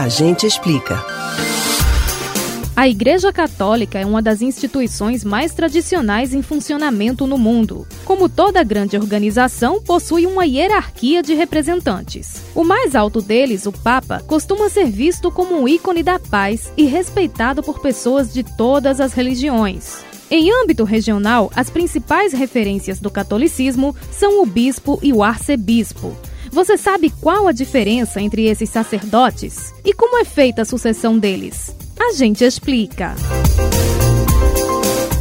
A gente explica. A Igreja Católica é uma das instituições mais tradicionais em funcionamento no mundo. Como toda grande organização, possui uma hierarquia de representantes. O mais alto deles, o Papa, costuma ser visto como um ícone da paz e respeitado por pessoas de todas as religiões. Em âmbito regional, as principais referências do catolicismo são o bispo e o arcebispo. Você sabe qual a diferença entre esses sacerdotes? E como é feita a sucessão deles? A gente explica.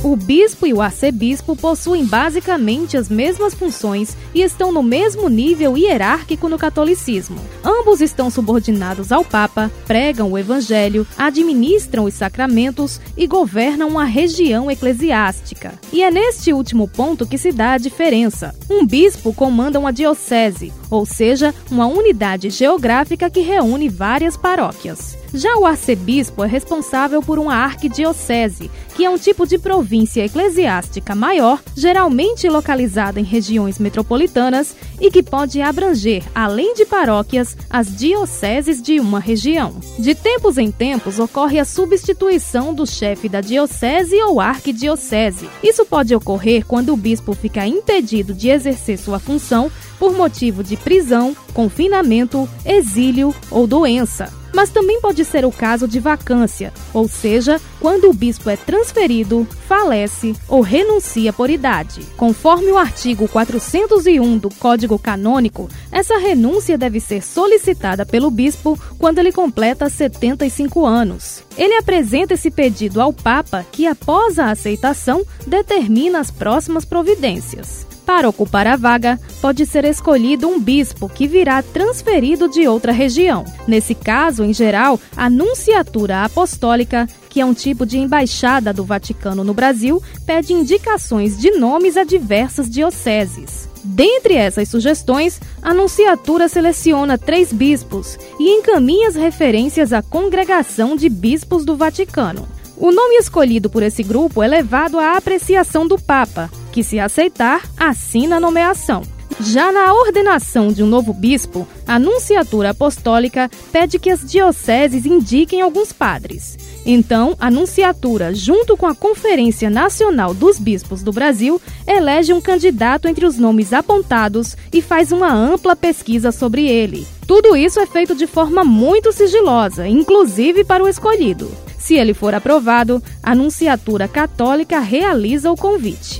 O bispo e o arcebispo possuem basicamente as mesmas funções e estão no mesmo nível hierárquico no catolicismo. Ambos estão subordinados ao Papa, pregam o Evangelho, administram os sacramentos e governam uma região eclesiástica. E é neste último ponto que se dá a diferença. Um bispo comanda uma diocese, ou seja, uma unidade geográfica que reúne várias paróquias. Já o arcebispo é responsável por uma arquidiocese, que é um tipo de província eclesiástica maior, geralmente localizada em regiões metropolitanas e que pode abranger, além de paróquias, as dioceses de uma região. De tempos em tempos ocorre a substituição do chefe da diocese ou arquidiocese. Isso pode ocorrer quando o bispo fica impedido de exercer sua função por motivo de prisão, confinamento, exílio ou doença mas também pode ser o caso de vacância, ou seja, quando o bispo é transferido, falece ou renuncia por idade. Conforme o artigo 401 do Código Canônico, essa renúncia deve ser solicitada pelo bispo quando ele completa 75 anos. Ele apresenta esse pedido ao Papa, que, após a aceitação, determina as próximas providências. Para ocupar a vaga, pode ser escolhido um bispo que virá transferido de outra região. Nesse caso, em geral, a Nunciatura Apostólica, que é um tipo de embaixada do Vaticano no Brasil, pede indicações de nomes a diversas dioceses. Dentre essas sugestões, a Nunciatura seleciona três bispos e encaminha as referências à Congregação de Bispos do Vaticano. O nome escolhido por esse grupo é levado à apreciação do Papa, que, se aceitar, assina a nomeação. Já na ordenação de um novo bispo, a Nunciatura Apostólica pede que as dioceses indiquem alguns padres. Então, a Nunciatura, junto com a Conferência Nacional dos Bispos do Brasil, elege um candidato entre os nomes apontados e faz uma ampla pesquisa sobre ele. Tudo isso é feito de forma muito sigilosa, inclusive para o escolhido. Se ele for aprovado, a Nunciatura Católica realiza o convite.